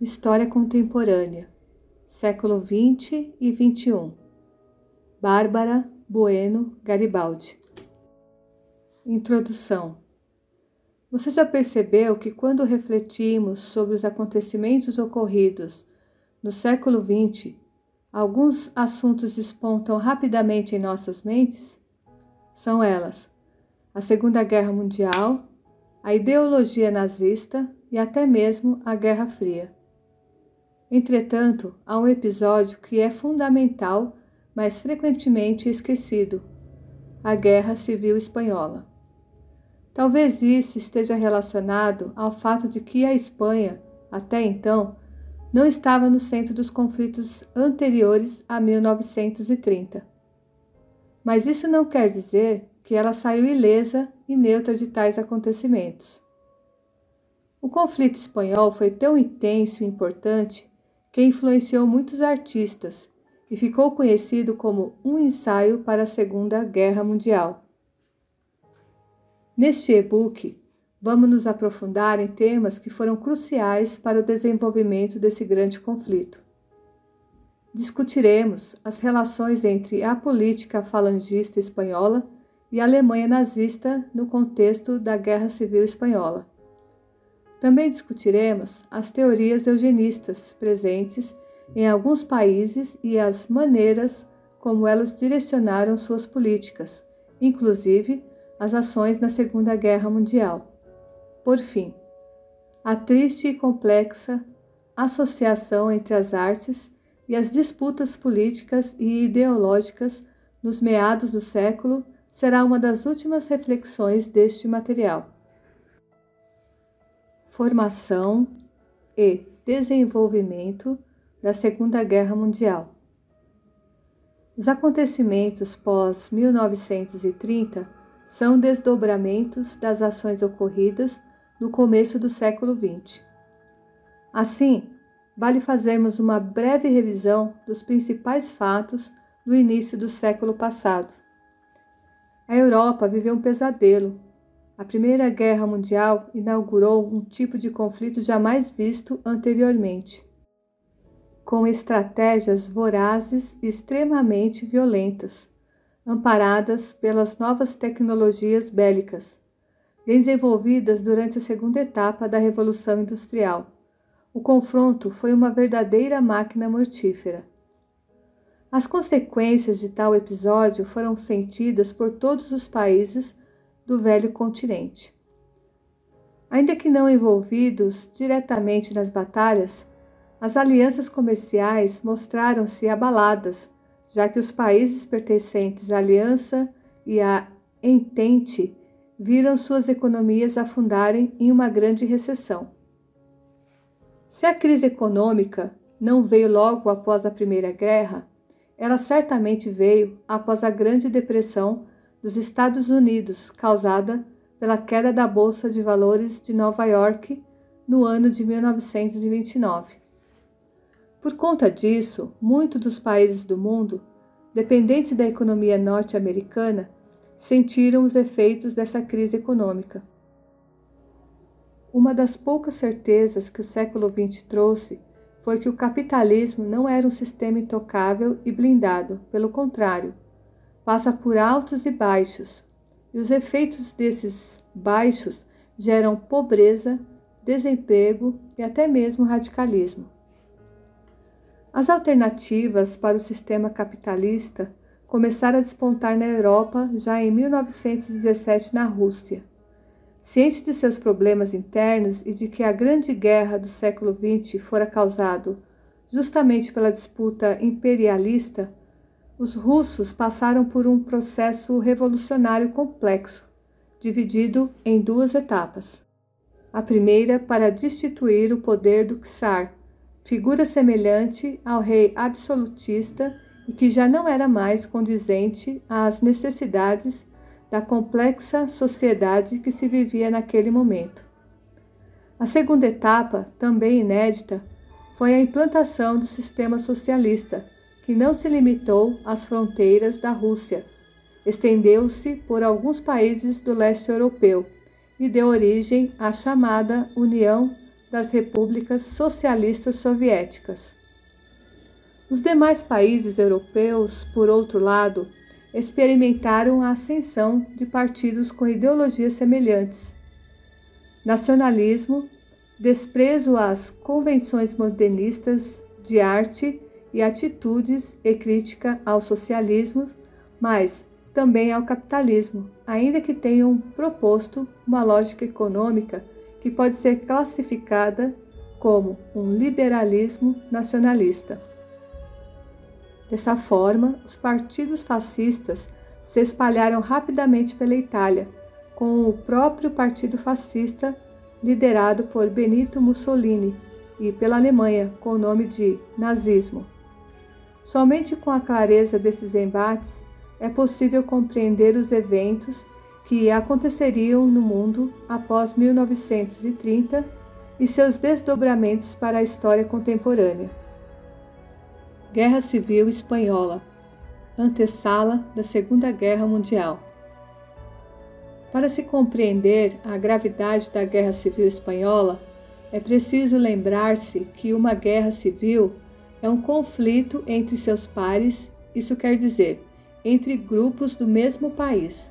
História Contemporânea, século XX e XXI. Bárbara Bueno Garibaldi. Introdução. Você já percebeu que quando refletimos sobre os acontecimentos ocorridos no século XX, alguns assuntos despontam rapidamente em nossas mentes? São elas: a Segunda Guerra Mundial, a ideologia nazista e até mesmo a Guerra Fria. Entretanto, há um episódio que é fundamental, mas frequentemente esquecido: a Guerra Civil Espanhola. Talvez isso esteja relacionado ao fato de que a Espanha, até então, não estava no centro dos conflitos anteriores a 1930. Mas isso não quer dizer que ela saiu ilesa e neutra de tais acontecimentos. O conflito espanhol foi tão intenso e importante que influenciou muitos artistas e ficou conhecido como um ensaio para a Segunda Guerra Mundial. Neste e-book, vamos nos aprofundar em temas que foram cruciais para o desenvolvimento desse grande conflito. Discutiremos as relações entre a política falangista espanhola e a Alemanha nazista no contexto da Guerra Civil Espanhola. Também discutiremos as teorias eugenistas presentes em alguns países e as maneiras como elas direcionaram suas políticas, inclusive as ações na Segunda Guerra Mundial. Por fim, a triste e complexa associação entre as artes e as disputas políticas e ideológicas nos meados do século será uma das últimas reflexões deste material formação e desenvolvimento da Segunda Guerra Mundial. Os acontecimentos pós-1930 são desdobramentos das ações ocorridas no começo do século XX. Assim, vale fazermos uma breve revisão dos principais fatos do início do século passado. A Europa viveu um pesadelo a Primeira Guerra Mundial inaugurou um tipo de conflito jamais visto anteriormente, com estratégias vorazes e extremamente violentas, amparadas pelas novas tecnologias bélicas, desenvolvidas durante a segunda etapa da Revolução Industrial. O confronto foi uma verdadeira máquina mortífera. As consequências de tal episódio foram sentidas por todos os países do velho continente. Ainda que não envolvidos diretamente nas batalhas, as alianças comerciais mostraram-se abaladas, já que os países pertencentes à aliança e à Entente viram suas economias afundarem em uma grande recessão. Se a crise econômica não veio logo após a Primeira Guerra, ela certamente veio após a Grande Depressão dos Estados Unidos, causada pela queda da Bolsa de Valores de Nova York no ano de 1929. Por conta disso, muitos dos países do mundo, dependentes da economia norte-americana, sentiram os efeitos dessa crise econômica. Uma das poucas certezas que o século XX trouxe foi que o capitalismo não era um sistema intocável e blindado, pelo contrário, passa por altos e baixos, e os efeitos desses baixos geram pobreza, desemprego e até mesmo radicalismo. As alternativas para o sistema capitalista começaram a despontar na Europa já em 1917 na Rússia. Ciente de seus problemas internos e de que a Grande Guerra do século XX fora causado justamente pela disputa imperialista, os russos passaram por um processo revolucionário complexo, dividido em duas etapas. A primeira para destituir o poder do czar, figura semelhante ao rei absolutista e que já não era mais condizente às necessidades da complexa sociedade que se vivia naquele momento. A segunda etapa, também inédita, foi a implantação do sistema socialista, que não se limitou às fronteiras da Rússia, estendeu-se por alguns países do leste europeu e deu origem à chamada União das repúblicas socialistas soviéticas. Os demais países europeus, por outro lado, experimentaram a ascensão de partidos com ideologias semelhantes. Nacionalismo, desprezo às convenções modernistas de arte e atitudes e crítica ao socialismo, mas também ao capitalismo, ainda que tenham proposto uma lógica econômica que pode ser classificada como um liberalismo nacionalista. Dessa forma, os partidos fascistas se espalharam rapidamente pela Itália, com o próprio Partido Fascista liderado por Benito Mussolini e pela Alemanha com o nome de nazismo. Somente com a clareza desses embates é possível compreender os eventos que aconteceriam no mundo após 1930 e seus desdobramentos para a história contemporânea. Guerra Civil Espanhola antessala da Segunda Guerra Mundial. Para se compreender a gravidade da Guerra Civil Espanhola, é preciso lembrar-se que uma guerra civil é um conflito entre seus pares, isso quer dizer, entre grupos do mesmo país.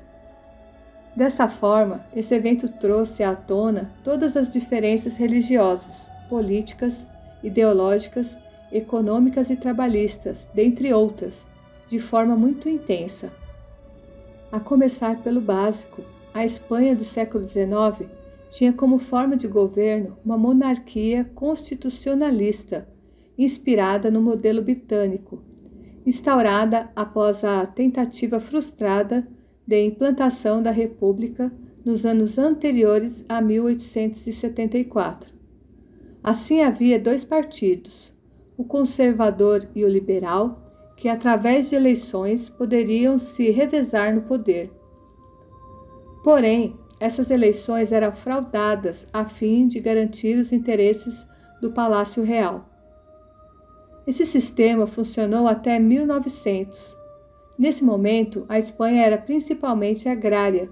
Dessa forma, esse evento trouxe à tona todas as diferenças religiosas, políticas, ideológicas, econômicas e trabalhistas, dentre outras, de forma muito intensa. A começar pelo básico, a Espanha do século XIX tinha como forma de governo uma monarquia constitucionalista, inspirada no modelo britânico, instaurada após a tentativa frustrada de implantação da República nos anos anteriores a 1874. Assim havia dois partidos, o conservador e o liberal, que através de eleições poderiam se revezar no poder. Porém, essas eleições eram fraudadas a fim de garantir os interesses do Palácio Real. Esse sistema funcionou até 1900. Nesse momento, a Espanha era principalmente agrária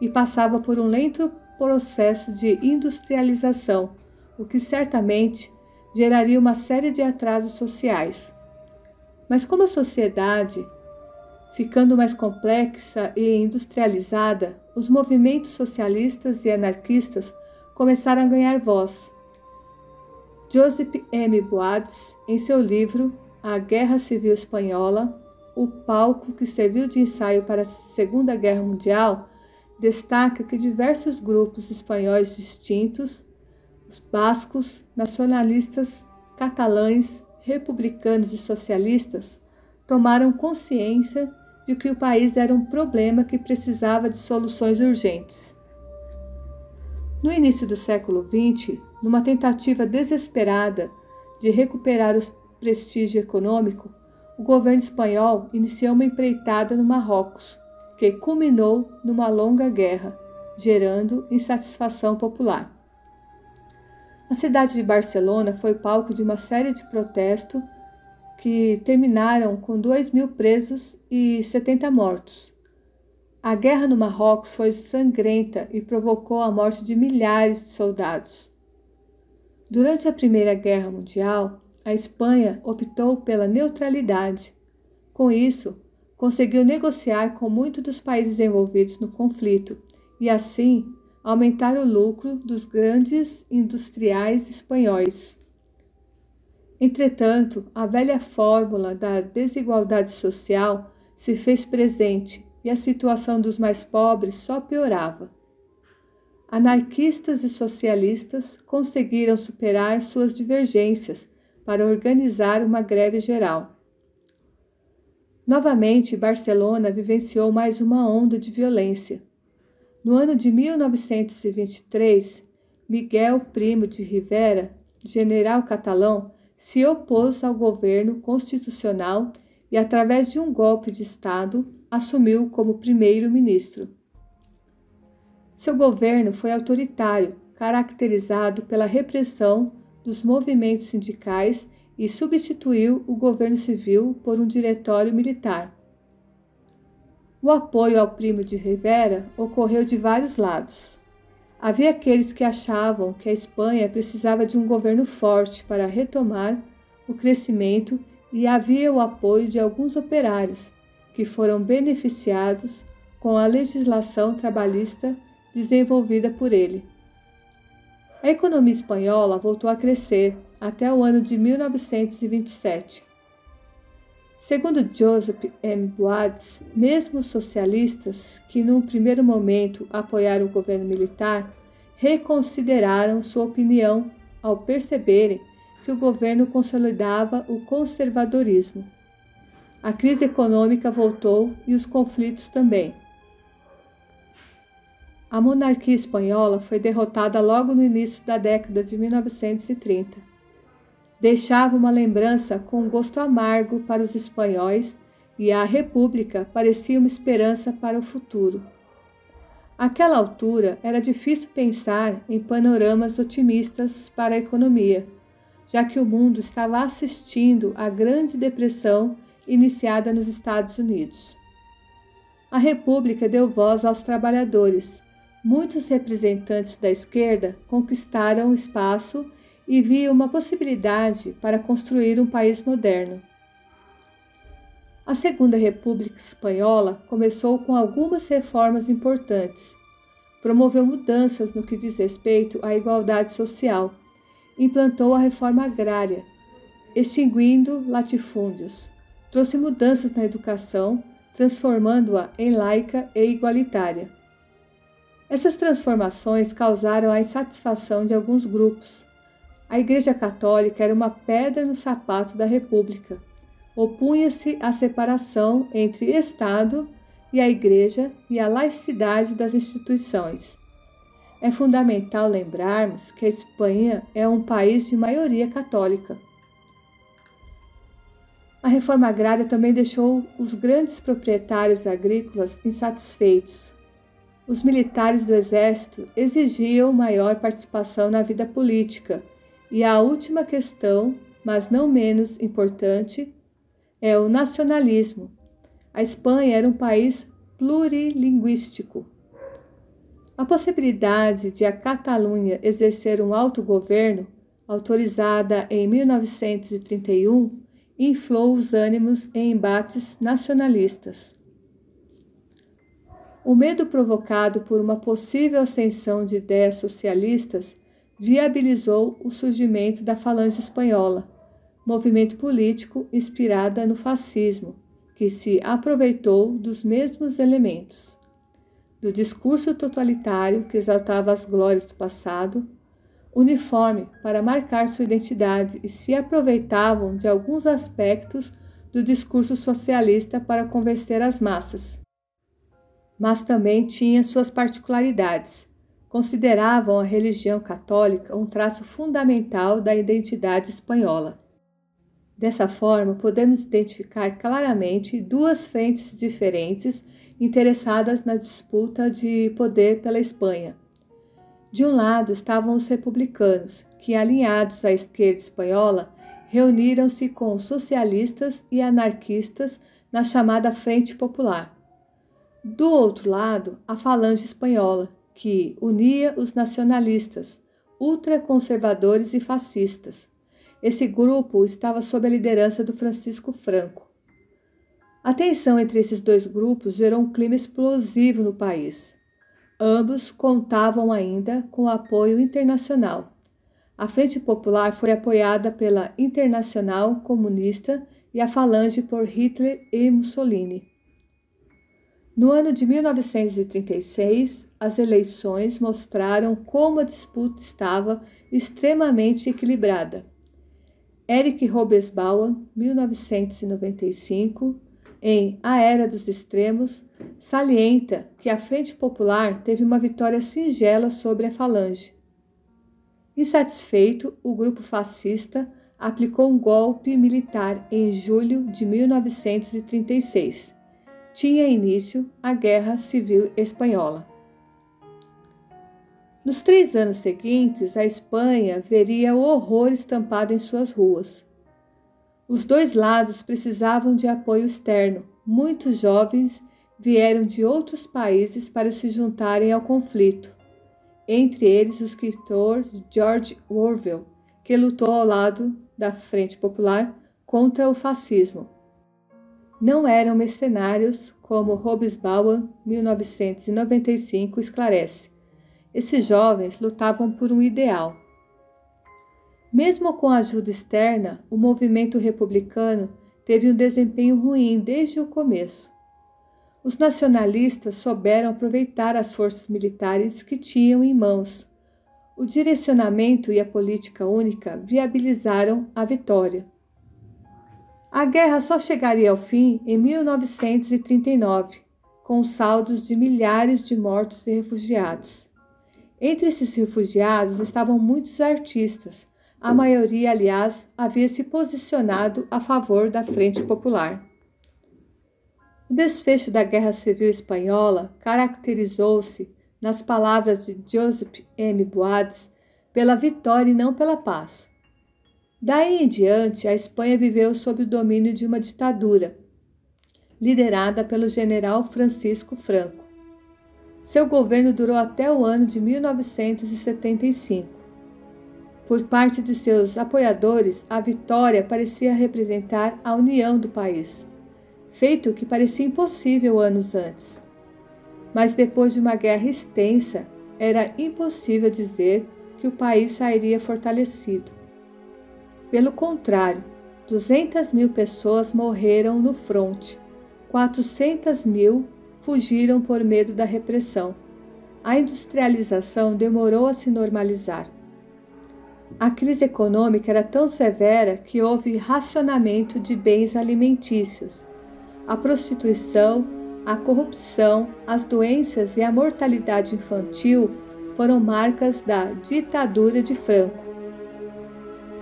e passava por um lento processo de industrialização, o que certamente geraria uma série de atrasos sociais. Mas como a sociedade, ficando mais complexa e industrializada, os movimentos socialistas e anarquistas começaram a ganhar voz Joseph M. Boades, em seu livro A Guerra Civil Espanhola, o palco que serviu de ensaio para a Segunda Guerra Mundial, destaca que diversos grupos espanhóis distintos, os bascos, nacionalistas, catalães, republicanos e socialistas, tomaram consciência de que o país era um problema que precisava de soluções urgentes. No início do século XX, numa tentativa desesperada de recuperar o prestígio econômico, o governo espanhol iniciou uma empreitada no Marrocos, que culminou numa longa guerra, gerando insatisfação popular. A cidade de Barcelona foi palco de uma série de protestos que terminaram com 2 mil presos e 70 mortos. A guerra no Marrocos foi sangrenta e provocou a morte de milhares de soldados. Durante a Primeira Guerra Mundial, a Espanha optou pela neutralidade. Com isso, conseguiu negociar com muitos dos países envolvidos no conflito e, assim, aumentar o lucro dos grandes industriais espanhóis. Entretanto, a velha fórmula da desigualdade social se fez presente e a situação dos mais pobres só piorava. Anarquistas e socialistas conseguiram superar suas divergências para organizar uma greve geral. Novamente, Barcelona vivenciou mais uma onda de violência. No ano de 1923, Miguel Primo de Rivera, general catalão, se opôs ao governo constitucional e, através de um golpe de Estado, assumiu como primeiro-ministro. Seu governo foi autoritário, caracterizado pela repressão dos movimentos sindicais e substituiu o governo civil por um diretório militar. O apoio ao primo de Rivera ocorreu de vários lados. Havia aqueles que achavam que a Espanha precisava de um governo forte para retomar o crescimento e havia o apoio de alguns operários que foram beneficiados com a legislação trabalhista desenvolvida por ele. A economia espanhola voltou a crescer até o ano de 1927. Segundo Joseph M. Boades, mesmo os socialistas, que num primeiro momento apoiaram o governo militar, reconsideraram sua opinião ao perceberem que o governo consolidava o conservadorismo. A crise econômica voltou e os conflitos também. A monarquia espanhola foi derrotada logo no início da década de 1930. Deixava uma lembrança com um gosto amargo para os espanhóis e a República parecia uma esperança para o futuro. Àquela altura, era difícil pensar em panoramas otimistas para a economia já que o mundo estava assistindo à Grande Depressão iniciada nos Estados Unidos. A República deu voz aos trabalhadores. Muitos representantes da esquerda conquistaram espaço e viam uma possibilidade para construir um país moderno. A Segunda República Espanhola começou com algumas reformas importantes. Promoveu mudanças no que diz respeito à igualdade social implantou a reforma agrária, extinguindo latifúndios. Trouxe mudanças na educação, transformando-a em laica e igualitária. Essas transformações causaram a insatisfação de alguns grupos. A Igreja Católica era uma pedra no sapato da República. Opunha-se à separação entre Estado e a Igreja e à laicidade das instituições. É fundamental lembrarmos que a Espanha é um país de maioria católica. A reforma agrária também deixou os grandes proprietários agrícolas insatisfeitos. Os militares do exército exigiam maior participação na vida política. E a última questão, mas não menos importante, é o nacionalismo. A Espanha era um país plurilinguístico. A possibilidade de a Catalunha exercer um autogoverno, autorizada em 1931, inflou os ânimos em embates nacionalistas. O medo provocado por uma possível ascensão de ideias socialistas viabilizou o surgimento da Falange Espanhola, movimento político inspirada no fascismo, que se aproveitou dos mesmos elementos do discurso totalitário que exaltava as glórias do passado, uniforme para marcar sua identidade e se aproveitavam de alguns aspectos do discurso socialista para convencer as massas. Mas também tinha suas particularidades. Consideravam a religião católica um traço fundamental da identidade espanhola. Dessa forma, podemos identificar claramente duas frentes diferentes interessadas na disputa de poder pela Espanha. De um lado estavam os republicanos, que, alinhados à esquerda espanhola, reuniram-se com socialistas e anarquistas na chamada Frente Popular. Do outro lado, a Falange Espanhola, que unia os nacionalistas, ultraconservadores e fascistas esse grupo estava sob a liderança do Francisco Franco. A tensão entre esses dois grupos gerou um clima explosivo no país. Ambos contavam ainda com apoio internacional. A Frente Popular foi apoiada pela Internacional Comunista e a Falange por Hitler e Mussolini. No ano de 1936, as eleições mostraram como a disputa estava extremamente equilibrada. Eric Robesbauer, 1995, em A Era dos Extremos, salienta que a Frente Popular teve uma vitória singela sobre a Falange. Insatisfeito, o grupo fascista aplicou um golpe militar em julho de 1936. Tinha início a Guerra Civil Espanhola. Nos três anos seguintes, a Espanha veria o horror estampado em suas ruas. Os dois lados precisavam de apoio externo. Muitos jovens vieram de outros países para se juntarem ao conflito. entre eles o escritor George Orwell, que lutou ao lado da Frente Popular contra o fascismo. Não eram mercenários, como Hobsbawm, 1995, esclarece. Esses jovens lutavam por um ideal. Mesmo com a ajuda externa, o movimento republicano teve um desempenho ruim desde o começo. Os nacionalistas souberam aproveitar as forças militares que tinham em mãos. O direcionamento e a política única viabilizaram a vitória. A guerra só chegaria ao fim em 1939, com saldos de milhares de mortos e refugiados. Entre esses refugiados estavam muitos artistas, a maioria, aliás, havia se posicionado a favor da Frente Popular. O desfecho da Guerra Civil Espanhola caracterizou-se, nas palavras de Joseph M. Boades, pela vitória e não pela paz. Daí em diante, a Espanha viveu sob o domínio de uma ditadura, liderada pelo general Francisco Franco. Seu governo durou até o ano de 1975. Por parte de seus apoiadores, a vitória parecia representar a união do país, feito que parecia impossível anos antes. Mas depois de uma guerra extensa, era impossível dizer que o país sairia fortalecido. Pelo contrário, 200 mil pessoas morreram no fronte, 400 mil fugiram por medo da repressão. A industrialização demorou a se normalizar. A crise econômica era tão severa que houve racionamento de bens alimentícios. A prostituição, a corrupção, as doenças e a mortalidade infantil foram marcas da ditadura de Franco.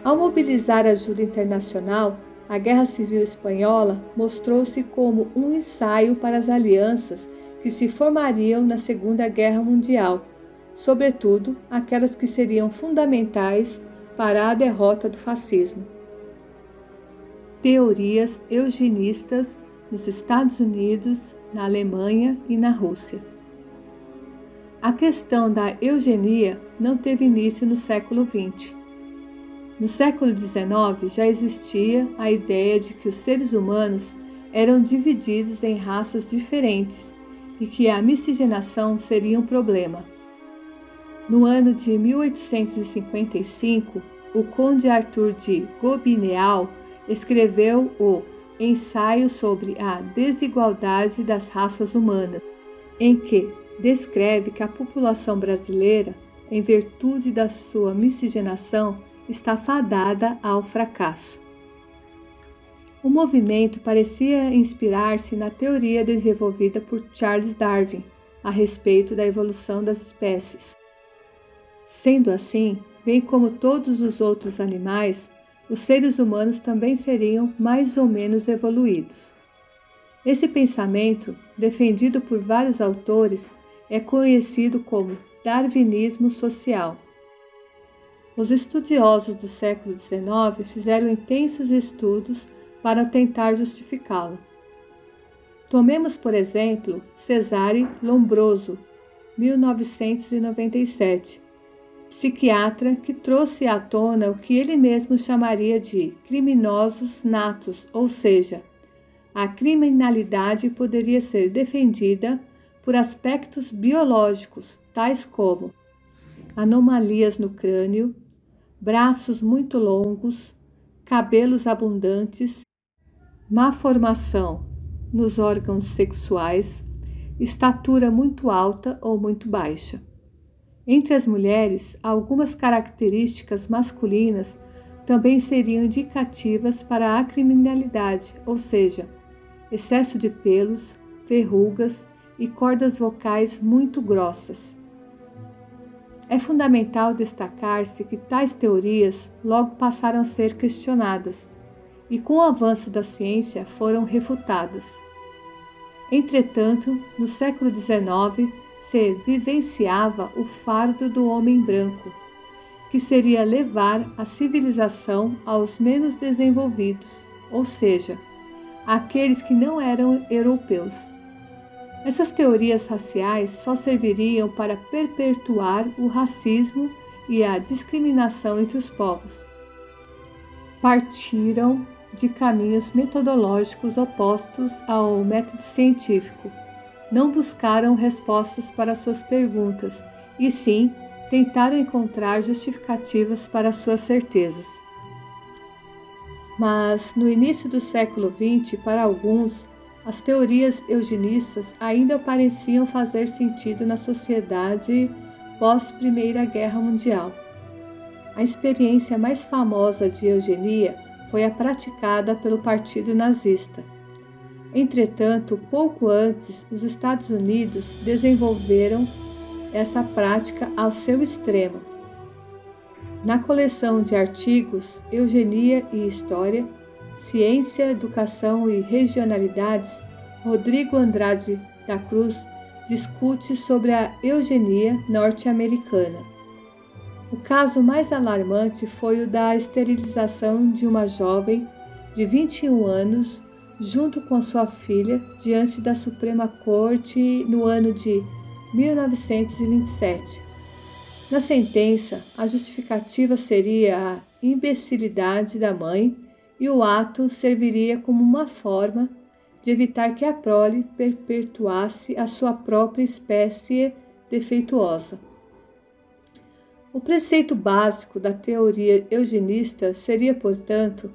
Ao mobilizar ajuda internacional, a Guerra Civil Espanhola mostrou-se como um ensaio para as alianças que se formariam na Segunda Guerra Mundial sobretudo aquelas que seriam fundamentais para a derrota do fascismo. Teorias eugenistas nos Estados Unidos, na Alemanha e na Rússia. A questão da eugenia não teve início no século XX. No século XIX já existia a ideia de que os seres humanos eram divididos em raças diferentes e que a miscigenação seria um problema. No ano de 1855, o conde Arthur de Gobineau escreveu o Ensaio sobre a Desigualdade das Raças Humanas, em que descreve que a população brasileira, em virtude da sua miscigenação, está fadada ao fracasso. O movimento parecia inspirar-se na teoria desenvolvida por Charles Darwin a respeito da evolução das espécies. Sendo assim, bem como todos os outros animais, os seres humanos também seriam mais ou menos evoluídos. Esse pensamento, defendido por vários autores, é conhecido como darwinismo social. Os estudiosos do século XIX fizeram intensos estudos para tentar justificá-lo. Tomemos, por exemplo, Cesare Lombroso, 1997, psiquiatra que trouxe à tona o que ele mesmo chamaria de criminosos natos, ou seja, a criminalidade poderia ser defendida por aspectos biológicos, tais como anomalias no crânio, braços muito longos, cabelos abundantes, má formação nos órgãos sexuais, estatura muito alta ou muito baixa. Entre as mulheres, algumas características masculinas também seriam indicativas para a criminalidade, ou seja, excesso de pelos, verrugas e cordas vocais muito grossas. É fundamental destacar-se que tais teorias logo passaram a ser questionadas e, com o avanço da ciência, foram refutadas. Entretanto, no século XIX, se vivenciava o fardo do homem branco, que seria levar a civilização aos menos desenvolvidos, ou seja, aqueles que não eram europeus. Essas teorias raciais só serviriam para perpetuar o racismo e a discriminação entre os povos. Partiram de caminhos metodológicos opostos ao método científico. Não buscaram respostas para suas perguntas, e sim tentaram encontrar justificativas para suas certezas. Mas no início do século XX, para alguns, as teorias eugenistas ainda pareciam fazer sentido na sociedade pós-Primeira Guerra Mundial. A experiência mais famosa de eugenia foi a praticada pelo Partido Nazista. Entretanto, pouco antes, os Estados Unidos desenvolveram essa prática ao seu extremo. Na coleção de artigos Eugenia e História, Ciência, Educação e Regionalidades, Rodrigo Andrade da Cruz discute sobre a eugenia norte-americana. O caso mais alarmante foi o da esterilização de uma jovem de 21 anos junto com a sua filha diante da Suprema Corte no ano de 1927. Na sentença, a justificativa seria a imbecilidade da mãe e o ato serviria como uma forma de evitar que a prole perpetuasse a sua própria espécie defeituosa. O preceito básico da teoria eugenista seria, portanto,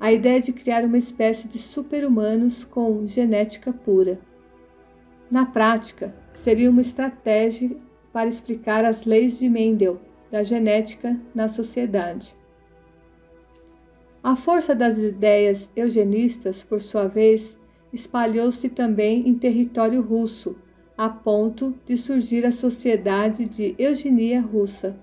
a ideia de criar uma espécie de super-humanos com genética pura. Na prática, seria uma estratégia para explicar as leis de Mendel da genética na sociedade. A força das ideias eugenistas, por sua vez, espalhou-se também em território russo, a ponto de surgir a Sociedade de Eugenia Russa.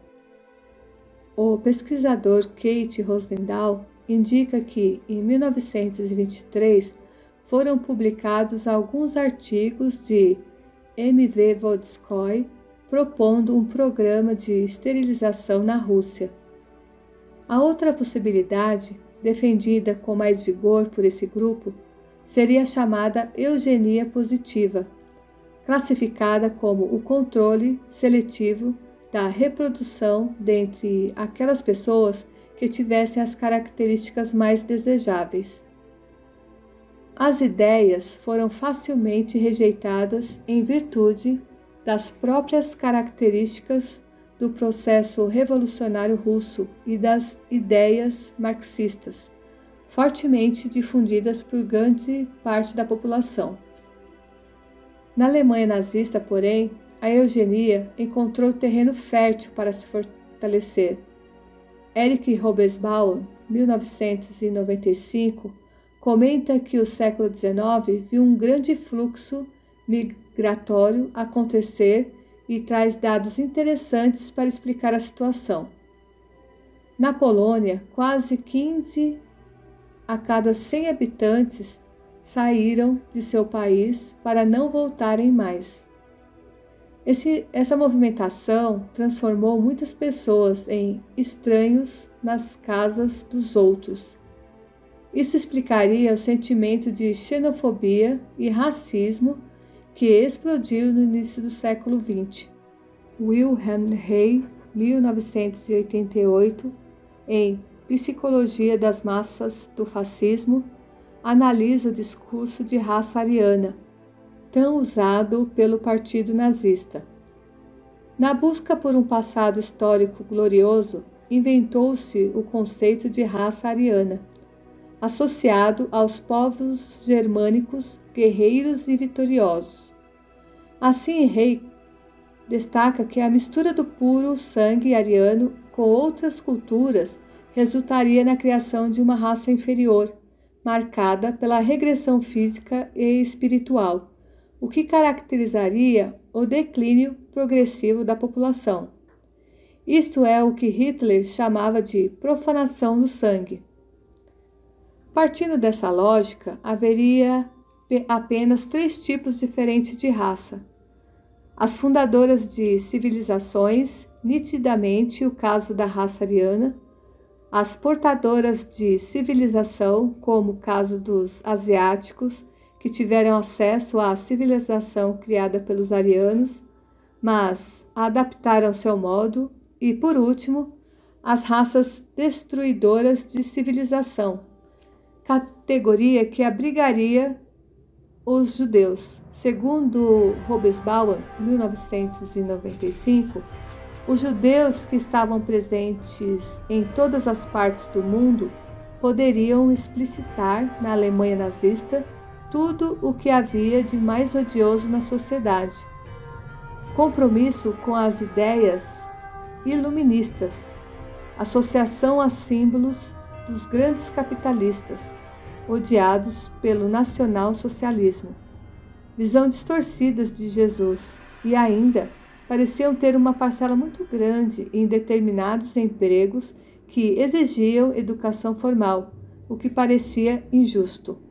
O pesquisador Kate Rosendahl indica que, em 1923, foram publicados alguns artigos de M.V. Vodskoy propondo um programa de esterilização na Rússia. A outra possibilidade, defendida com mais vigor por esse grupo, seria chamada eugenia positiva, classificada como o controle seletivo da reprodução dentre aquelas pessoas que tivessem as características mais desejáveis. As ideias foram facilmente rejeitadas em virtude das próprias características do processo revolucionário russo e das ideias marxistas, fortemente difundidas por grande parte da população. Na Alemanha nazista, porém, a eugenia encontrou terreno fértil para se fortalecer. Eric Robesbauer, 1995, comenta que o século XIX viu um grande fluxo migratório acontecer e traz dados interessantes para explicar a situação. Na Polônia, quase 15 a cada 100 habitantes saíram de seu país para não voltarem mais. Esse, essa movimentação transformou muitas pessoas em estranhos nas casas dos outros isso explicaria o sentimento de xenofobia e racismo que explodiu no início do século XX. Wilhelm Rey, 1988, em Psicologia das Massas do Fascismo, analisa o discurso de raça ariana, tão usado pelo Partido Nazista. Na busca por um passado histórico glorioso, inventou-se o conceito de raça ariana associado aos povos germânicos guerreiros e vitoriosos. Assim, Rei destaca que a mistura do puro sangue ariano com outras culturas resultaria na criação de uma raça inferior, marcada pela regressão física e espiritual, o que caracterizaria o declínio progressivo da população. Isto é o que Hitler chamava de profanação do sangue. Partindo dessa lógica, haveria apenas três tipos diferentes de raça. As fundadoras de civilizações, nitidamente o caso da raça ariana, as portadoras de civilização, como o caso dos asiáticos, que tiveram acesso à civilização criada pelos arianos, mas a adaptaram ao seu modo, e, por último, as raças destruidoras de civilização, categoria que abrigaria os judeus. Segundo Robesbauer, 1995, os judeus que estavam presentes em todas as partes do mundo poderiam explicitar na Alemanha nazista tudo o que havia de mais odioso na sociedade. Compromisso com as ideias iluministas, associação a símbolos dos grandes capitalistas, odiados pelo nacional-socialismo, visão distorcidas de Jesus e ainda pareciam ter uma parcela muito grande em determinados empregos que exigiam educação formal, o que parecia injusto.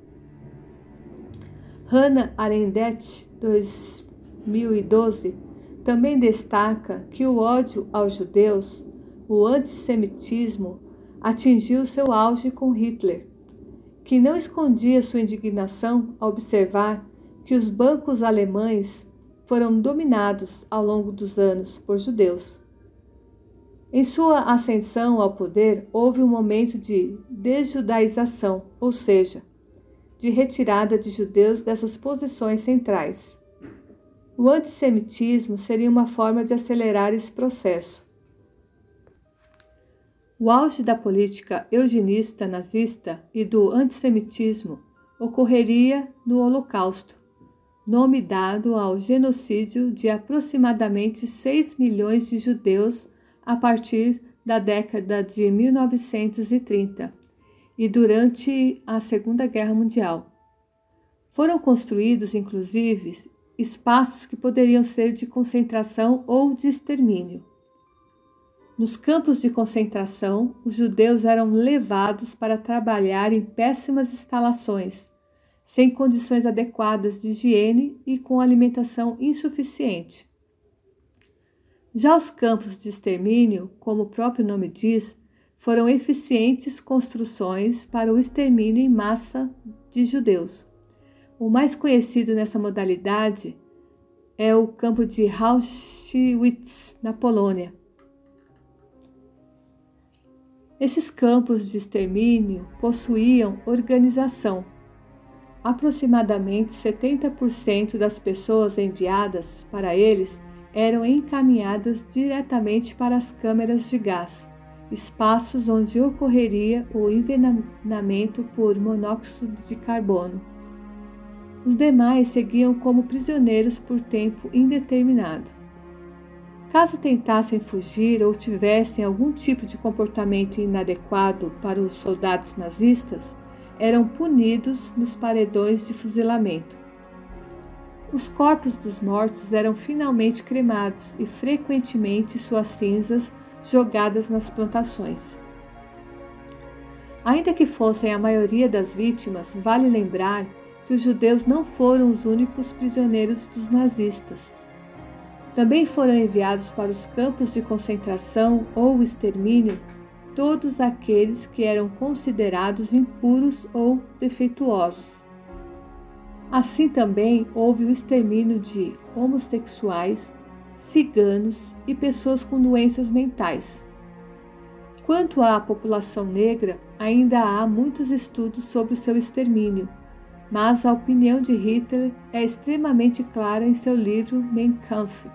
Hannah Arendt, 2012, também destaca que o ódio aos judeus, o antissemitismo, atingiu seu auge com Hitler, que não escondia sua indignação ao observar que os bancos alemães foram dominados ao longo dos anos por judeus. Em sua ascensão ao poder, houve um momento de desjudaização, ou seja, de retirada de judeus dessas posições centrais. O antissemitismo seria uma forma de acelerar esse processo. O auge da política eugenista nazista e do antissemitismo ocorreria no Holocausto, nome dado ao genocídio de aproximadamente 6 milhões de judeus a partir da década de 1930 e durante a Segunda Guerra Mundial. Foram construídos, inclusive, espaços que poderiam ser de concentração ou de extermínio. Nos campos de concentração, os judeus eram levados para trabalhar em péssimas instalações, sem condições adequadas de higiene e com alimentação insuficiente. Já os campos de extermínio, como o próprio nome diz, foram eficientes construções para o extermínio em massa de judeus. O mais conhecido nessa modalidade é o campo de Auschwitz, na Polônia. Esses campos de extermínio possuíam organização. Aproximadamente 70% das pessoas enviadas para eles eram encaminhadas diretamente para as câmeras de gás, espaços onde ocorreria o envenenamento por monóxido de carbono. Os demais seguiam como prisioneiros por tempo indeterminado. Caso tentassem fugir ou tivessem algum tipo de comportamento inadequado para os soldados nazistas, eram punidos nos paredões de fuzilamento. Os corpos dos mortos eram finalmente cremados e frequentemente suas cinzas jogadas nas plantações. Ainda que fossem a maioria das vítimas, vale lembrar que os judeus não foram os únicos prisioneiros dos nazistas. Também foram enviados para os campos de concentração ou extermínio todos aqueles que eram considerados impuros ou defeituosos. Assim também houve o extermínio de homossexuais, ciganos e pessoas com doenças mentais. Quanto à população negra, ainda há muitos estudos sobre seu extermínio mas a opinião de Hitler é extremamente clara em seu livro Mein Kampf.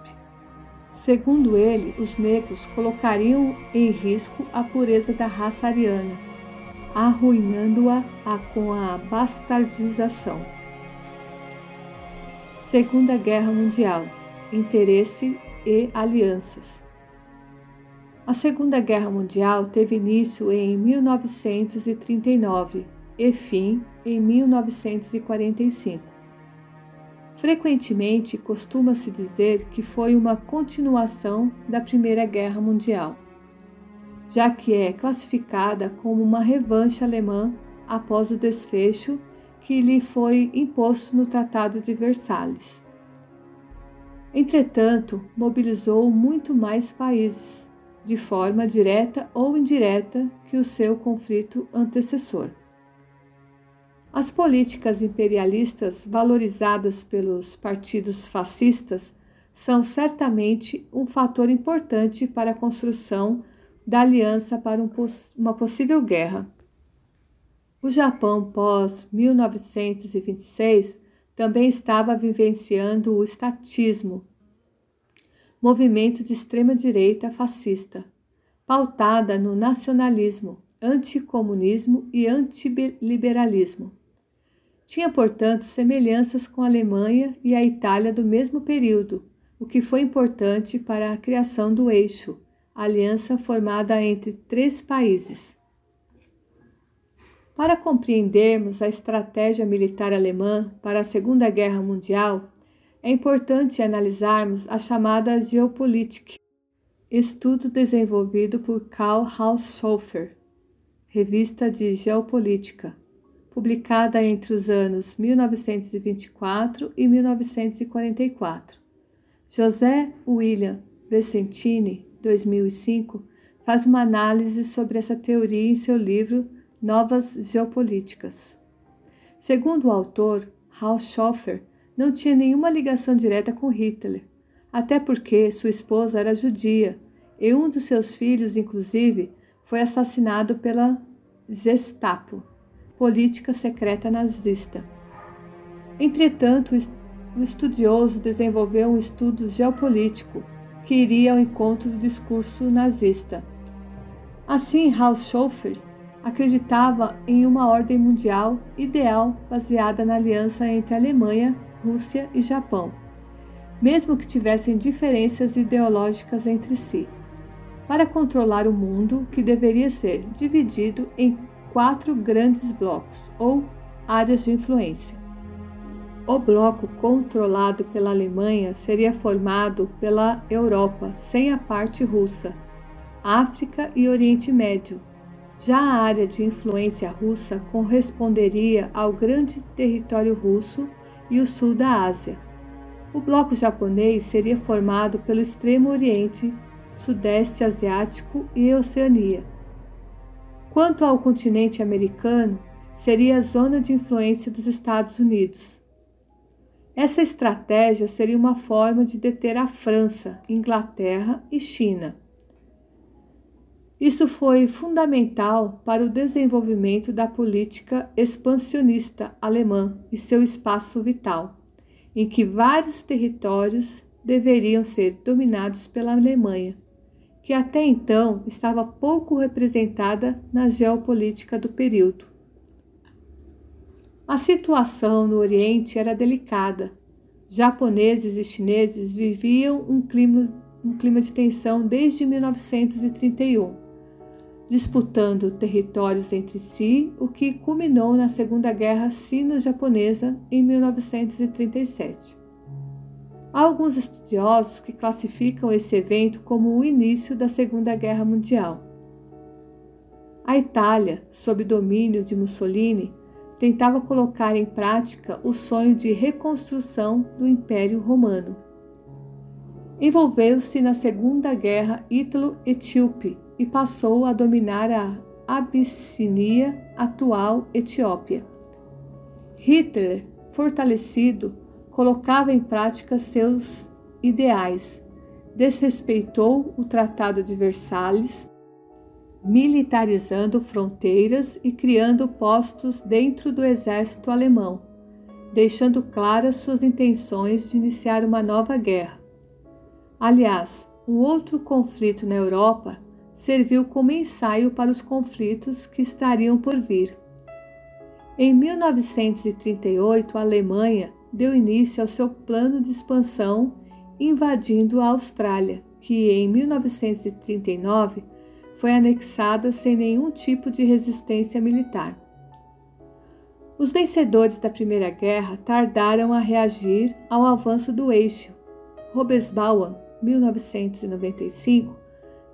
Segundo ele, os negros colocariam em risco a pureza da raça ariana, arruinando-a com a bastardização. Segunda Guerra Mundial Interesse e alianças. A Segunda Guerra Mundial teve início em 1939 e fim em 1945. Frequentemente costuma-se dizer que foi uma continuação da Primeira Guerra Mundial, já que é classificada como uma revanche alemã após o desfecho que lhe foi imposto no Tratado de Versalhes. Entretanto, mobilizou muito mais países, de forma direta ou indireta, que o seu conflito antecessor. As políticas imperialistas valorizadas pelos partidos fascistas são certamente um fator importante para a construção da aliança para um, uma possível guerra. O Japão pós-1926 também estava vivenciando o estatismo, movimento de extrema-direita fascista, pautada no nacionalismo, anticomunismo e antiliberalismo. Tinha, portanto, semelhanças com a Alemanha e a Itália do mesmo período, o que foi importante para a criação do Eixo, aliança formada entre três países. Para compreendermos a estratégia militar alemã para a Segunda Guerra Mundial, é importante analisarmos a chamada Geopolitik, estudo desenvolvido por Karl Haushofer, revista de Geopolítica, publicada entre os anos 1924 e 1944. José William Vicentini, 2005, faz uma análise sobre essa teoria em seu livro Novas Geopolíticas. Segundo o autor, Haushofer não tinha nenhuma ligação direta com Hitler, até porque sua esposa era judia e um dos seus filhos, inclusive, foi assassinado pela Gestapo, política secreta nazista. Entretanto, o estudioso desenvolveu um estudo geopolítico que iria ao encontro do discurso nazista. Assim, Haushofer acreditava em uma ordem mundial ideal baseada na aliança entre Alemanha, Rússia e Japão, mesmo que tivessem diferenças ideológicas entre si, para controlar o mundo que deveria ser dividido em quatro grandes blocos ou áreas de influência. O bloco controlado pela Alemanha seria formado pela Europa, sem a parte russa, África e Oriente Médio. Já a área de influência russa corresponderia ao grande território russo e o sul da Ásia. O bloco japonês seria formado pelo Extremo Oriente, Sudeste Asiático e Oceania. Quanto ao continente americano, seria a zona de influência dos Estados Unidos. Essa estratégia seria uma forma de deter a França, Inglaterra e China. Isso foi fundamental para o desenvolvimento da política expansionista alemã e seu espaço vital, em que vários territórios deveriam ser dominados pela Alemanha, que até então estava pouco representada na geopolítica do período. A situação no Oriente era delicada. Japoneses e chineses viviam um clima, um clima de tensão desde 1931, disputando territórios entre si, o que culminou na Segunda Guerra Sino-Japonesa em 1937. Há alguns estudiosos que classificam esse evento como o início da Segunda Guerra Mundial. A Itália, sob domínio de Mussolini, tentava colocar em prática o sonho de reconstrução do Império Romano. Envolveu-se na Segunda Guerra Ítalo-Etíope e passou a dominar a Abissínia, atual Etiópia. Hitler, fortalecido, colocava em prática seus ideais, desrespeitou o Tratado de Versalhes militarizando fronteiras e criando postos dentro do exército alemão, deixando claras suas intenções de iniciar uma nova guerra. Aliás, um outro conflito na Europa serviu como ensaio para os conflitos que estariam por vir. Em 1938, a Alemanha deu início ao seu plano de expansão, invadindo a Austrália, que em 1939 foi anexada sem nenhum tipo de resistência militar. Os vencedores da Primeira Guerra tardaram a reagir ao avanço do eixo. Robesbauer, 1995,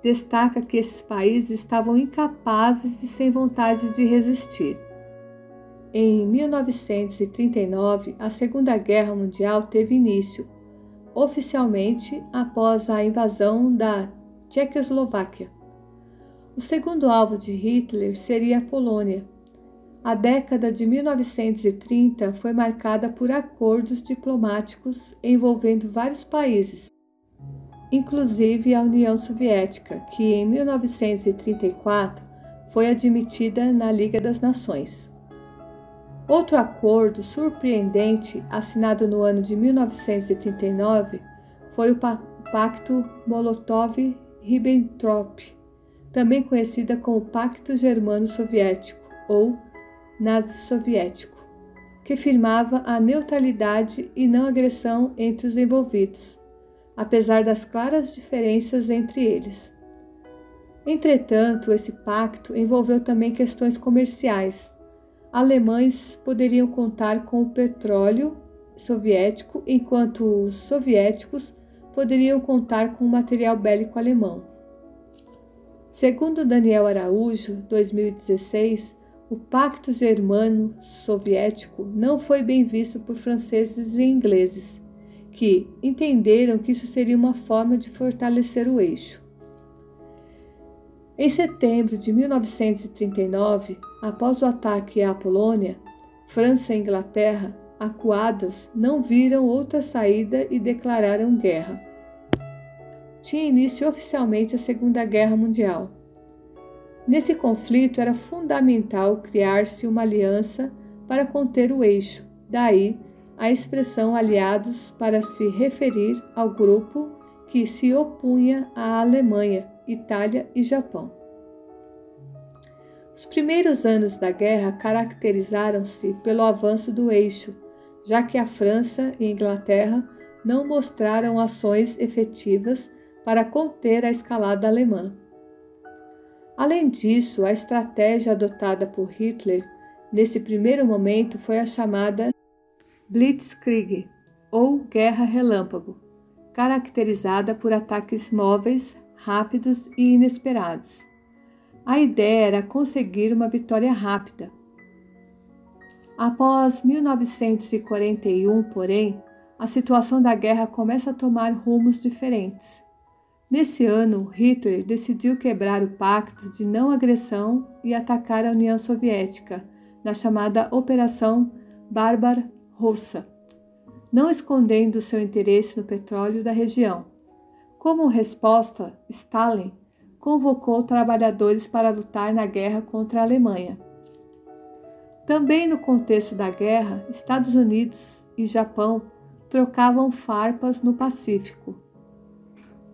destaca que esses países estavam incapazes e sem vontade de resistir. Em 1939, a Segunda Guerra Mundial teve início, oficialmente após a invasão da Tchecoslováquia. O segundo alvo de Hitler seria a Polônia. a década de 1930 foi marcada por acordos diplomáticos envolvendo vários países, inclusive a União Soviética, que em 1934 foi admitida na Liga das Nações. Outro acordo surpreendente, assinado no ano de 1939, foi o Pacto Molotov-Ribbentrop, também conhecida como Pacto Germano-Soviético ou nazi-soviético, que firmava a neutralidade e não agressão entre os envolvidos, apesar das claras diferenças entre eles. Entretanto, esse pacto envolveu também questões comerciais. Alemães poderiam contar com o petróleo soviético, enquanto os soviéticos poderiam contar com o material bélico alemão. Segundo Daniel Araújo, 2016, o Pacto Germano-Soviético não foi bem visto por franceses e ingleses, que entenderam que isso seria uma forma de fortalecer o eixo. Em setembro de 1939, após o ataque à Polônia, França e Inglaterra, acuadas, não viram outra saída e declararam guerra. Tinha início oficialmente a Segunda Guerra Mundial. Nesse conflito era fundamental criar-se uma aliança para conter o eixo, daí a expressão aliados para se referir ao grupo que se opunha à Alemanha, Itália e Japão. Os primeiros anos da guerra caracterizaram-se pelo avanço do eixo, já que a França e a Inglaterra não mostraram ações efetivas para conter a escalada alemã. Além disso, a estratégia adotada por Hitler nesse primeiro momento foi a chamada Blitzkrieg, ou Guerra Relâmpago, caracterizada por ataques móveis, rápidos e inesperados. A ideia era conseguir uma vitória rápida. Após 1941, porém, a situação da guerra começa a tomar rumos diferentes. Nesse ano, Hitler decidiu quebrar o pacto de não agressão e atacar a União Soviética, na chamada Operação Barbarossa, não escondendo seu interesse no petróleo da região. Como resposta, Stalin convocou trabalhadores para lutar na guerra contra a Alemanha. Também no contexto da guerra, Estados Unidos e Japão trocavam farpas no Pacífico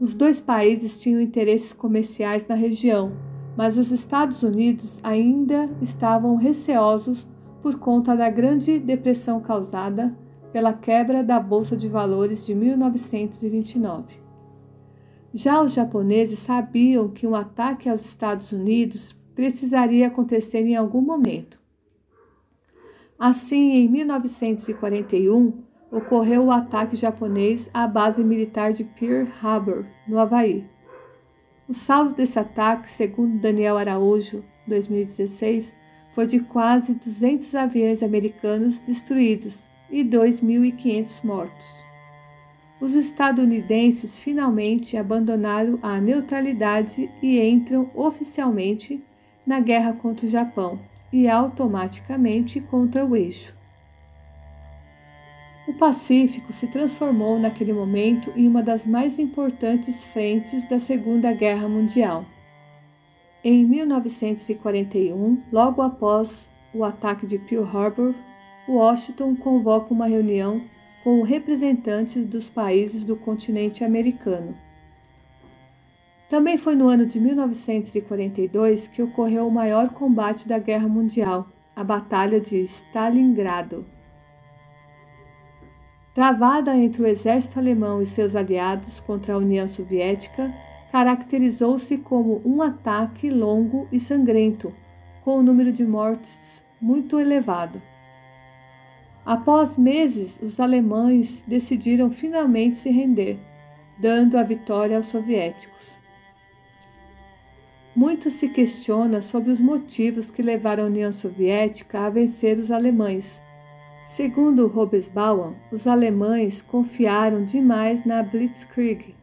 os dois países tinham interesses comerciais na região, mas os Estados Unidos ainda estavam receosos por conta da grande depressão causada pela quebra da Bolsa de Valores de 1929. Já os japoneses sabiam que um ataque aos Estados Unidos precisaria acontecer em algum momento. Assim, em 1941, ocorreu o ataque japonês à base militar de Pearl Harbor, no Havaí. O saldo desse ataque, segundo Daniel Araújo, 2016, foi de quase 200 aviões americanos destruídos e 2.500 mortos. Os estadunidenses finalmente abandonaram a neutralidade e entram oficialmente na guerra contra o Japão e automaticamente contra o eixo. O Pacífico se transformou naquele momento em uma das mais importantes frentes da Segunda Guerra Mundial. Em 1941, logo após o ataque de Pearl Harbor, Washington convoca uma reunião com representantes dos países do continente americano. Também foi no ano de 1942 que ocorreu o maior combate da Guerra Mundial, a Batalha de Stalingrado. Travada entre o exército alemão e seus aliados contra a União Soviética, caracterizou-se como um ataque longo e sangrento, com um número de mortes muito elevado. Após meses, os alemães decidiram finalmente se render, dando a vitória aos soviéticos. Muito se questiona sobre os motivos que levaram a União Soviética a vencer os alemães Segundo Hobsbawm, os alemães confiaram demais na Blitzkrieg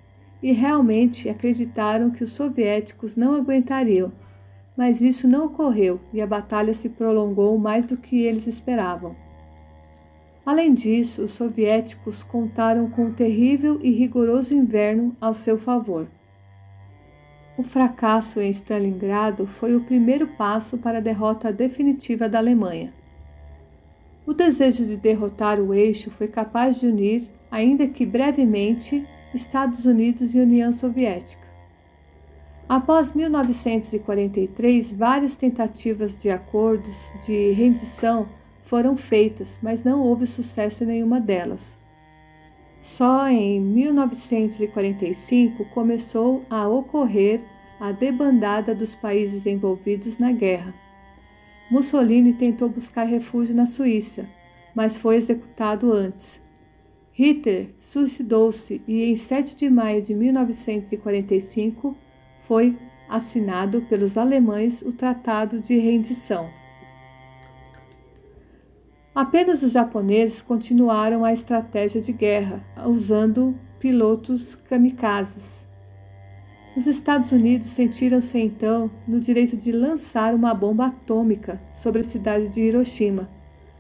e realmente acreditaram que os soviéticos não aguentariam, mas isso não ocorreu e a batalha se prolongou mais do que eles esperavam. Além disso, os soviéticos contaram com o terrível e rigoroso inverno ao seu favor. O fracasso em Stalingrado foi o primeiro passo para a derrota definitiva da Alemanha. O desejo de derrotar o eixo foi capaz de unir, ainda que brevemente, Estados Unidos e União Soviética. Após 1943, várias tentativas de acordos de rendição foram feitas, mas não houve sucesso em nenhuma delas. Só em 1945 começou a ocorrer a debandada dos países envolvidos na guerra. Mussolini tentou buscar refúgio na Suíça, mas foi executado antes. Hitler suicidou-se e, em 7 de maio de 1945, foi assinado pelos alemães o Tratado de Rendição. Apenas os japoneses continuaram a estratégia de guerra, usando pilotos kamikazes. Os Estados Unidos sentiram-se então no direito de lançar uma bomba atômica sobre a cidade de Hiroshima,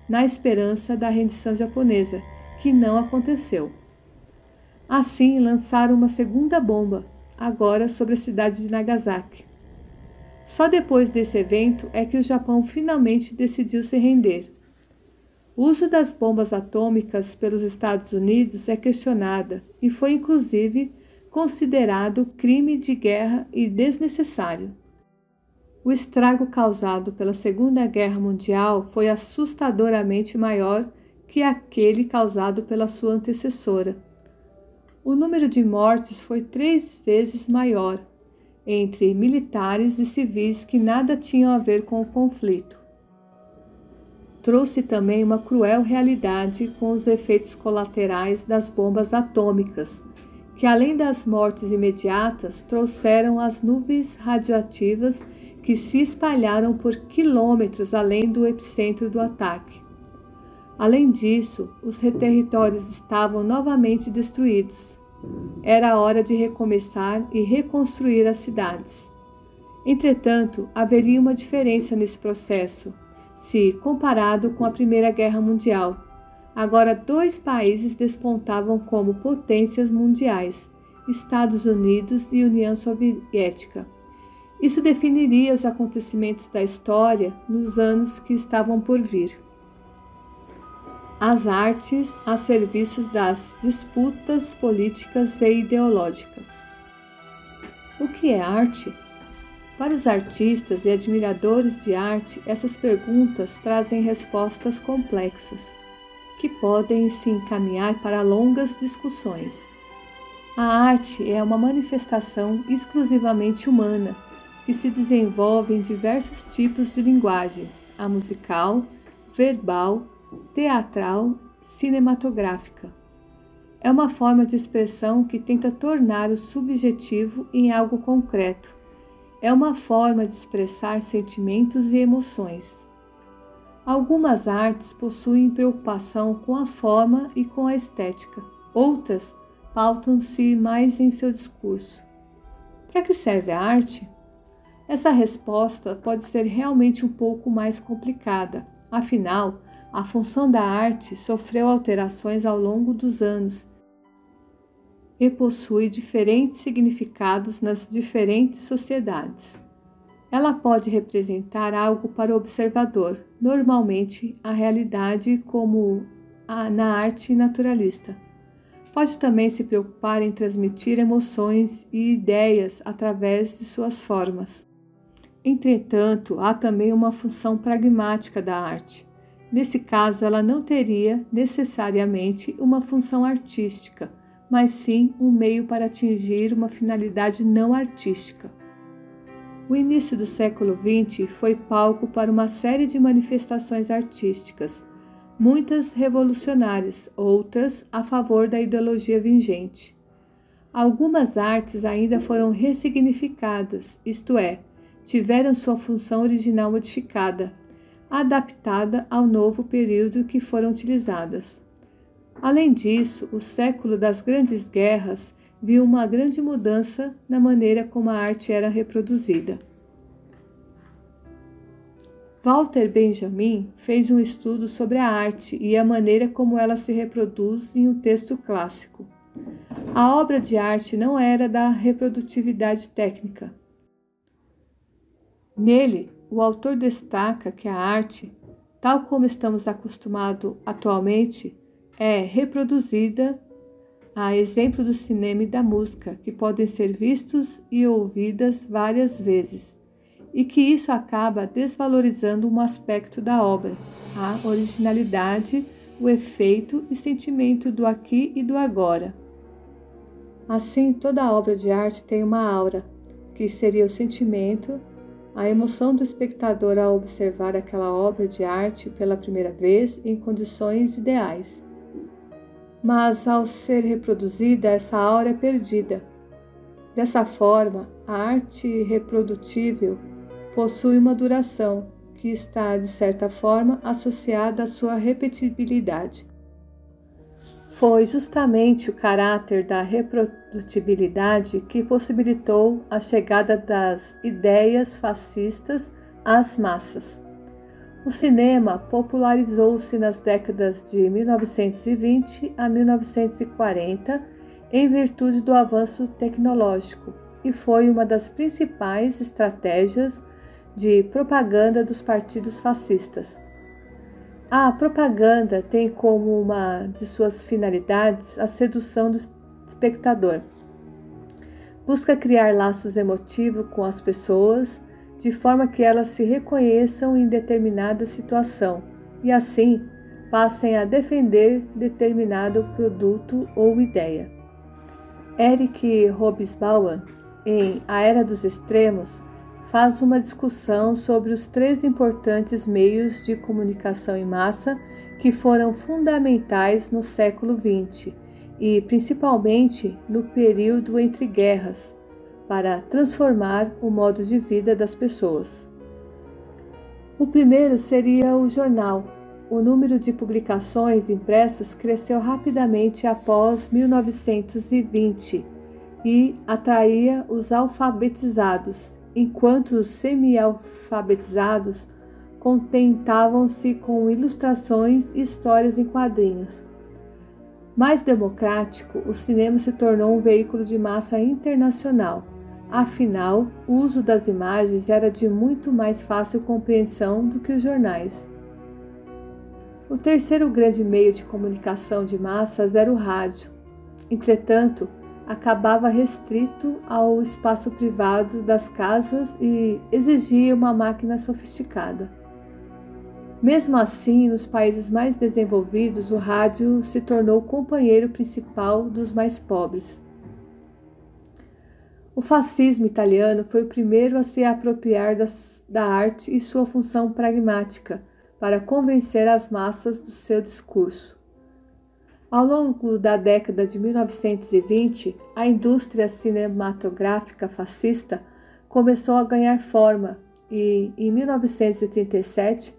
na esperança da rendição japonesa, que não aconteceu. Assim, lançaram uma segunda bomba, agora sobre a cidade de Nagasaki. Só depois desse evento é que o Japão finalmente decidiu se render. O uso das bombas atômicas pelos Estados Unidos é questionada e foi inclusive considerado crime de guerra e desnecessário. O estrago causado pela Segunda Guerra Mundial foi assustadoramente maior que aquele causado pela sua antecessora. O número de mortes foi três vezes maior entre militares e civis que nada tinham a ver com o conflito trouxe também uma cruel realidade com os efeitos colaterais das bombas atômicas, que além das mortes imediatas, trouxeram as nuvens radioativas que se espalharam por quilômetros além do epicentro do ataque. Além disso, os territórios estavam novamente destruídos. Era hora de recomeçar e reconstruir as cidades. Entretanto, haveria uma diferença nesse processo se comparado com a Primeira Guerra Mundial. Agora, dois países despontavam como potências mundiais: Estados Unidos e União Soviética. Isso definiria os acontecimentos da história nos anos que estavam por vir. As artes a serviço das disputas políticas e ideológicas. O que é arte? Para os artistas e admiradores de arte, essas perguntas trazem respostas complexas, que podem se encaminhar para longas discussões. A arte é uma manifestação exclusivamente humana, que se desenvolve em diversos tipos de linguagens: a musical, verbal, teatral, cinematográfica. É uma forma de expressão que tenta tornar o subjetivo em algo concreto é uma forma de expressar sentimentos e emoções. Algumas artes possuem preocupação com a forma e com a estética, outras pautam-se mais em seu discurso. Para que serve a arte? Essa resposta pode ser realmente um pouco mais complicada, afinal, a função da arte sofreu alterações ao longo dos anos e possui diferentes significados nas diferentes sociedades. Ela pode representar algo para o observador, normalmente a realidade, como a, na arte naturalista. Pode também se preocupar em transmitir emoções e ideias através de suas formas. Entretanto, há também uma função pragmática da arte. Nesse caso, ela não teria necessariamente uma função artística mas sim um meio para atingir uma finalidade não artística. O início do século XX foi palco para uma série de manifestações artísticas, muitas revolucionárias, outras a favor da ideologia vigente. Algumas artes ainda foram ressignificadas, isto é, tiveram sua função original modificada, adaptada ao novo período que foram utilizadas. Além disso, o século das grandes guerras viu uma grande mudança na maneira como a arte era reproduzida. Walter Benjamin fez um estudo sobre a arte e a maneira como ela se reproduz em um texto clássico. A obra de arte não era da reprodutividade técnica. Nele, o autor destaca que a arte, tal como estamos acostumados atualmente, é reproduzida a exemplo do cinema e da música, que podem ser vistos e ouvidas várias vezes, e que isso acaba desvalorizando um aspecto da obra, a originalidade, o efeito e sentimento do aqui e do agora. Assim, toda obra de arte tem uma aura, que seria o sentimento, a emoção do espectador ao observar aquela obra de arte pela primeira vez em condições ideais mas ao ser reproduzida, essa aura é perdida. Dessa forma, a arte reprodutível possui uma duração que está, de certa forma, associada à sua repetibilidade. Foi justamente o caráter da reprodutibilidade que possibilitou a chegada das ideias fascistas às massas. O cinema popularizou-se nas décadas de 1920 a 1940 em virtude do avanço tecnológico e foi uma das principais estratégias de propaganda dos partidos fascistas. A propaganda tem como uma de suas finalidades a sedução do espectador. Busca criar laços emotivos com as pessoas de forma que elas se reconheçam em determinada situação e assim passem a defender determinado produto ou ideia. Eric Hobsbawm, em A Era dos Extremos, faz uma discussão sobre os três importantes meios de comunicação em massa que foram fundamentais no século XX e principalmente no período entre guerras, para transformar o modo de vida das pessoas. O primeiro seria o jornal. O número de publicações impressas cresceu rapidamente após 1920 e atraía os alfabetizados, enquanto os semi-alfabetizados contentavam-se com ilustrações e histórias em quadrinhos. Mais democrático, o cinema se tornou um veículo de massa internacional Afinal, o uso das imagens era de muito mais fácil compreensão do que os jornais. O terceiro grande meio de comunicação de massas era o rádio. Entretanto, acabava restrito ao espaço privado das casas e exigia uma máquina sofisticada. Mesmo assim, nos países mais desenvolvidos, o rádio se tornou o companheiro principal dos mais pobres. O fascismo italiano foi o primeiro a se apropriar das, da arte e sua função pragmática para convencer as massas do seu discurso. Ao longo da década de 1920, a indústria cinematográfica fascista começou a ganhar forma e, em 1937,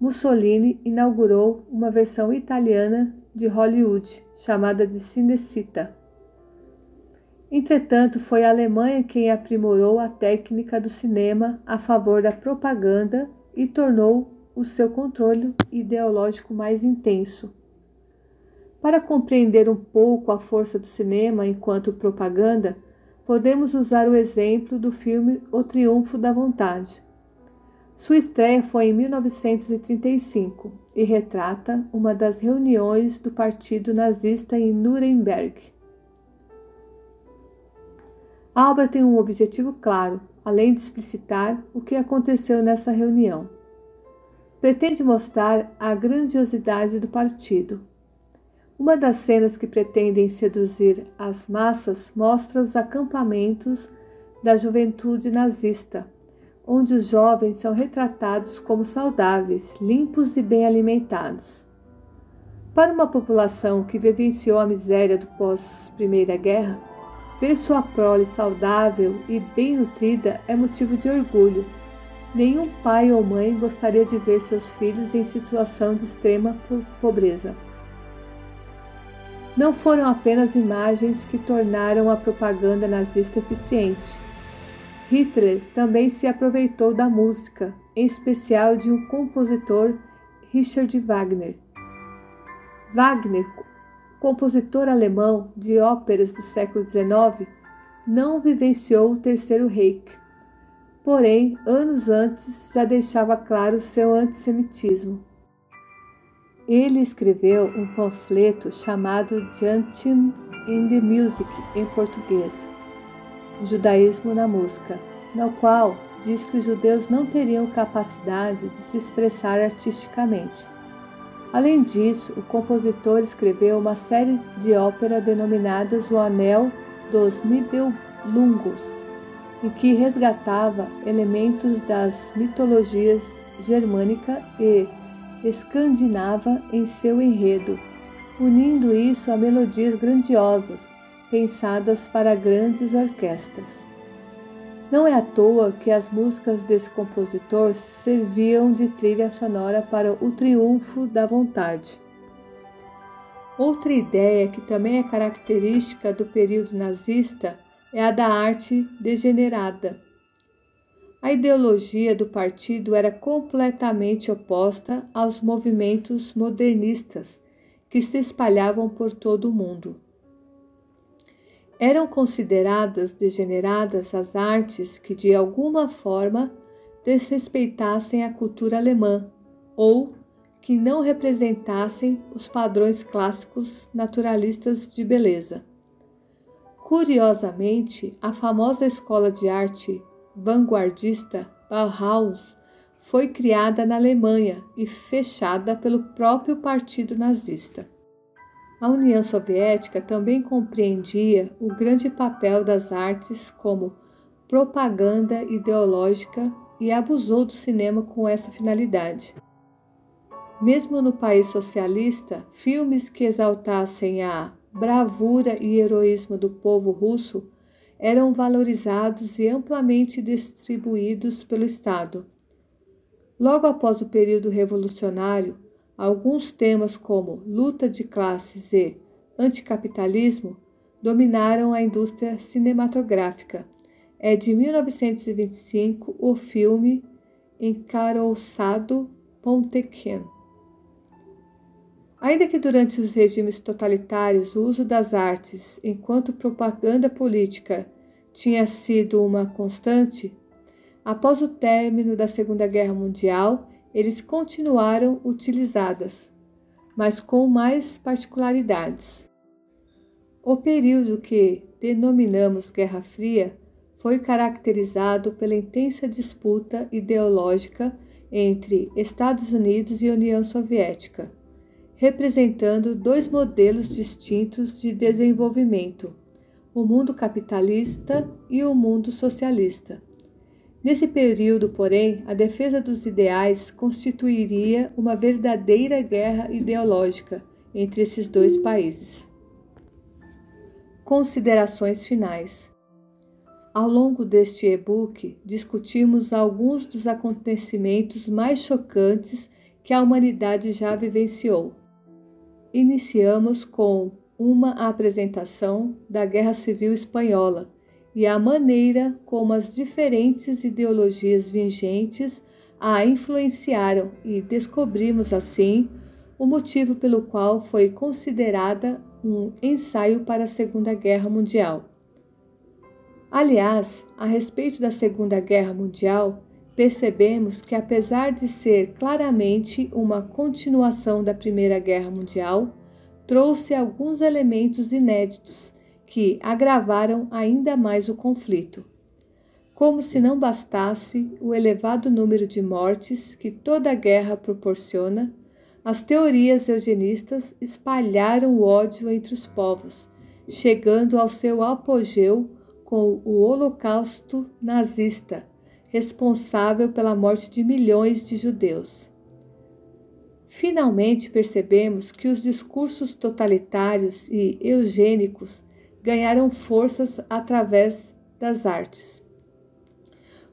Mussolini inaugurou uma versão italiana de Hollywood chamada de Cinecita. Entretanto, foi a Alemanha quem aprimorou a técnica do cinema a favor da propaganda e tornou o seu controle ideológico mais intenso. Para compreender um pouco a força do cinema enquanto propaganda, podemos usar o exemplo do filme O Triunfo da Vontade. Sua estreia foi em 1935 e retrata uma das reuniões do Partido Nazista em Nuremberg. A obra tem um objetivo claro, além de explicitar o que aconteceu nessa reunião. Pretende mostrar a grandiosidade do partido. Uma das cenas que pretendem seduzir as massas mostra os acampamentos da juventude nazista, onde os jovens são retratados como saudáveis, limpos e bem alimentados. Para uma população que vivenciou a miséria do pós-Primeira Guerra, Ver sua prole saudável e bem nutrida é motivo de orgulho. Nenhum pai ou mãe gostaria de ver seus filhos em situação de extrema pobreza. Não foram apenas imagens que tornaram a propaganda nazista eficiente. Hitler também se aproveitou da música, em especial de um compositor, Richard Wagner. Wagner, compositor alemão de óperas do século XIX, não vivenciou o Terceiro Reich. Porém, anos antes já deixava claro seu antissemitismo. Ele escreveu um panfleto chamado Judaism in the Music, em português, Judaísmo na Música, no qual diz que os judeus não teriam capacidade de se expressar artisticamente. Além disso, o compositor escreveu uma série de óperas denominadas O Anel dos Nibelungos, em que resgatava elementos das mitologias germânica e escandinava em seu enredo, unindo isso a melodias grandiosas, pensadas para grandes orquestras. Não é à toa que as músicas desse compositor serviam de trilha sonora para o triunfo da vontade. Outra ideia que também é característica do período nazista é a da arte degenerada. A ideologia do partido era completamente oposta aos movimentos modernistas que se espalhavam por todo o mundo. Eram consideradas degeneradas as artes que, de alguma forma, desrespeitassem a cultura alemã ou que não representassem os padrões clássicos naturalistas de beleza. Curiosamente, a famosa escola de arte vanguardista Bauhaus foi criada na Alemanha e fechada pelo próprio partido nazista. A União Soviética também compreendia o grande papel das artes como propaganda ideológica e abusou do cinema com essa finalidade. Mesmo no país socialista, filmes que exaltassem a bravura e heroísmo do povo russo eram valorizados e amplamente distribuídos pelo Estado. Logo após o período revolucionário, alguns temas como luta de classes e anticapitalismo dominaram a indústria cinematográfica. É de 1925 o filme Encaroçado Pontequén. Ainda que durante os regimes totalitários o uso das artes enquanto propaganda política tinha sido uma constante, após o término da Segunda Guerra Mundial, eles continuaram utilizadas, mas com mais particularidades. O período que denominamos Guerra Fria foi caracterizado pela intensa disputa ideológica entre Estados Unidos e União Soviética representando dois modelos distintos de desenvolvimento, o mundo capitalista e o mundo socialista. Nesse período, porém, a defesa dos ideais constituiria uma verdadeira guerra ideológica entre esses dois países. Considerações finais. Ao longo deste e-book, discutimos alguns dos acontecimentos mais chocantes que a humanidade já vivenciou iniciamos com uma apresentação da Guerra Civil Espanhola e a maneira como as diferentes ideologias vigentes a influenciaram e descobrimos assim o motivo pelo qual foi considerada um ensaio para a Segunda Guerra Mundial. Aliás, a respeito da Segunda Guerra Mundial, percebemos que, apesar de ser claramente uma continuação da Primeira Guerra Mundial, trouxe alguns elementos inéditos que agravaram ainda mais o conflito. Como se não bastasse o elevado número de mortes que toda guerra proporciona, as teorias eugenistas espalharam o ódio entre os povos, chegando ao seu apogeu com o Holocausto nazista responsável pela morte de milhões de judeus. Finalmente percebemos que os discursos totalitários e eugênicos ganharam forças através das artes.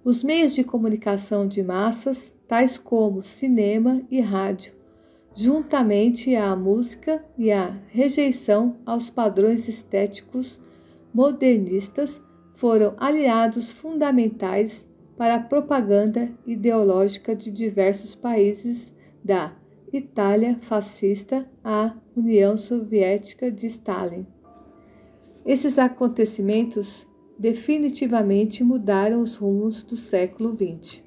Os meios de comunicação de massas, tais como cinema e rádio, juntamente à música e à rejeição aos padrões estéticos modernistas, foram aliados fundamentais para a propaganda ideológica de diversos países, da Itália fascista à União Soviética de Stalin. Esses acontecimentos definitivamente mudaram os rumos do século XX.